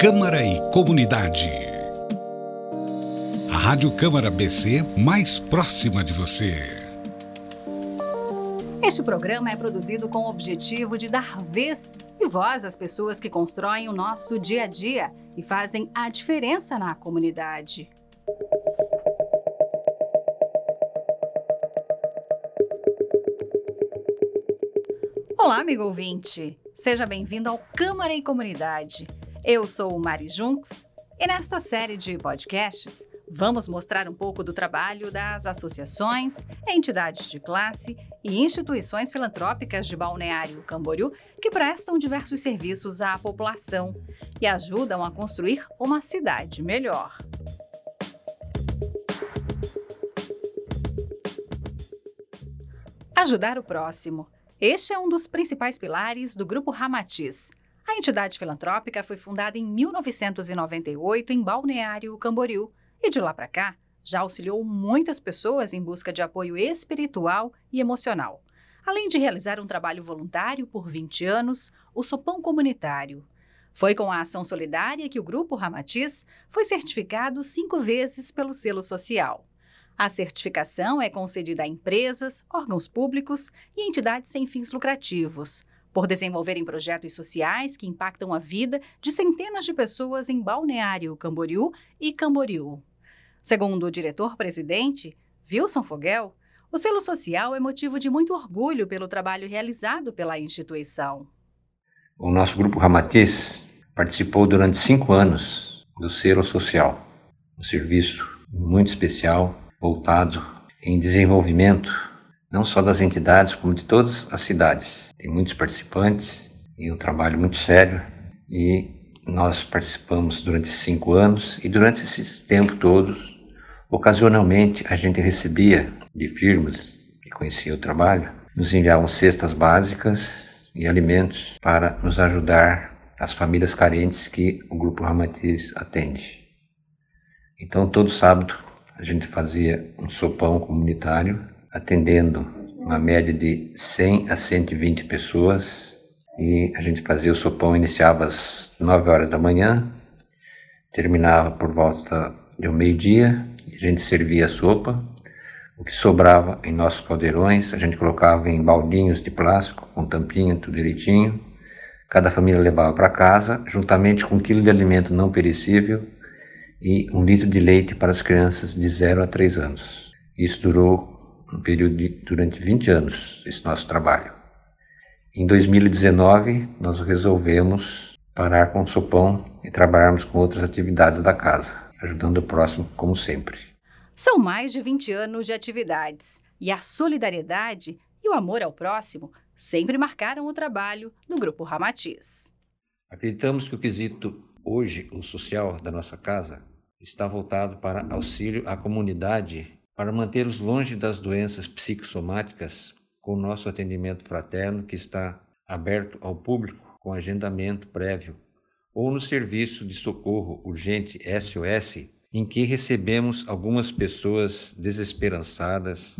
Câmara e Comunidade. A Rádio Câmara BC mais próxima de você. Este programa é produzido com o objetivo de dar vez e voz às pessoas que constroem o nosso dia a dia e fazem a diferença na comunidade. Olá, amigo ouvinte! Seja bem-vindo ao Câmara e Comunidade. Eu sou Mari Junks e nesta série de podcasts vamos mostrar um pouco do trabalho das associações, entidades de classe e instituições filantrópicas de Balneário Camboriú que prestam diversos serviços à população e ajudam a construir uma cidade melhor. Ajudar o próximo este é um dos principais pilares do Grupo Ramatiz. A entidade filantrópica foi fundada em 1998 em Balneário Camboriú e de lá para cá já auxiliou muitas pessoas em busca de apoio espiritual e emocional. Além de realizar um trabalho voluntário por 20 anos, o Sopão Comunitário. Foi com a ação solidária que o Grupo Ramatiz foi certificado cinco vezes pelo selo social. A certificação é concedida a empresas, órgãos públicos e entidades sem fins lucrativos, por desenvolverem projetos sociais que impactam a vida de centenas de pessoas em Balneário Camboriú e Camboriú. Segundo o diretor-presidente, Wilson Fogel, o selo social é motivo de muito orgulho pelo trabalho realizado pela instituição. O nosso grupo Ramatiz participou durante cinco anos do selo social, um serviço muito especial voltado em desenvolvimento, não só das entidades, como de todas as cidades. Tem muitos participantes e um trabalho muito sério e nós participamos durante cinco anos e durante esse tempo todos, ocasionalmente a gente recebia de firmas que conheciam o trabalho, nos enviavam cestas básicas e alimentos para nos ajudar as famílias carentes que o Grupo Ramatiz atende. Então, todo sábado a gente fazia um sopão comunitário, atendendo uma média de 100 a 120 pessoas. E a gente fazia o sopão, iniciava às 9 horas da manhã, terminava por volta de um meio-dia, a gente servia a sopa. O que sobrava em nossos caldeirões, a gente colocava em baldinhos de plástico, com tampinha, tudo direitinho. Cada família levava para casa, juntamente com um quilo de alimento não perecível e um litro de leite para as crianças de 0 a 3 anos. Isso durou um período de, durante 20 anos, esse nosso trabalho. Em 2019, nós resolvemos parar com o sopão e trabalharmos com outras atividades da casa, ajudando o próximo como sempre. São mais de 20 anos de atividades e a solidariedade e o amor ao próximo sempre marcaram o trabalho no Grupo Ramatiz. Acreditamos que o quesito hoje, o social da nossa casa, está voltado para auxílio à comunidade para mantê-los longe das doenças psicossomáticas com nosso atendimento fraterno que está aberto ao público com agendamento prévio ou no serviço de socorro urgente SOS, em que recebemos algumas pessoas desesperançadas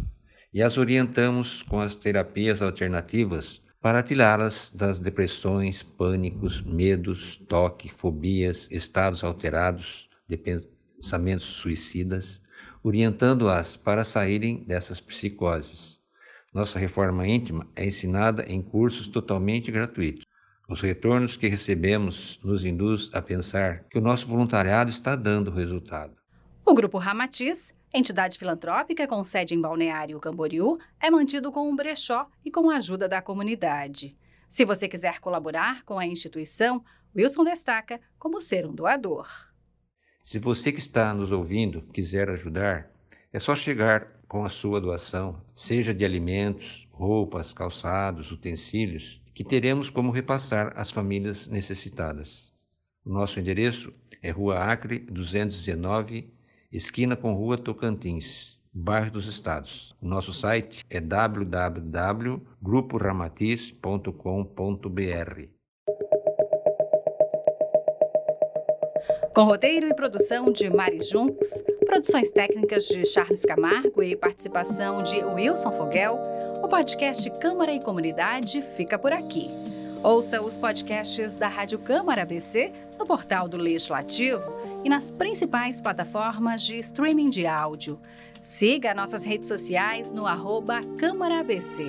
e as orientamos com as terapias alternativas para tirá-las das depressões, pânicos, medos, toque, fobias, estados alterados de pensamentos suicidas, orientando-as para saírem dessas psicoses. Nossa reforma íntima é ensinada em cursos totalmente gratuitos. Os retornos que recebemos nos induz a pensar que o nosso voluntariado está dando resultado. O Grupo Ramatiz, entidade filantrópica com sede em Balneário Camboriú, é mantido com um brechó e com a ajuda da comunidade. Se você quiser colaborar com a instituição, Wilson destaca como ser um doador. Se você que está nos ouvindo quiser ajudar, é só chegar com a sua doação, seja de alimentos, roupas, calçados, utensílios, que teremos como repassar às famílias necessitadas. O nosso endereço é Rua Acre 219, esquina com Rua Tocantins, bairro dos Estados. O nosso site é www.gruporamatiz.com.br. Com roteiro e produção de Mari Junks, produções técnicas de Charles Camargo e participação de Wilson Fogel, o podcast Câmara e Comunidade fica por aqui. Ouça os podcasts da Rádio Câmara ABC no portal do Legislativo e nas principais plataformas de streaming de áudio. Siga nossas redes sociais no arroba Câmara ABC.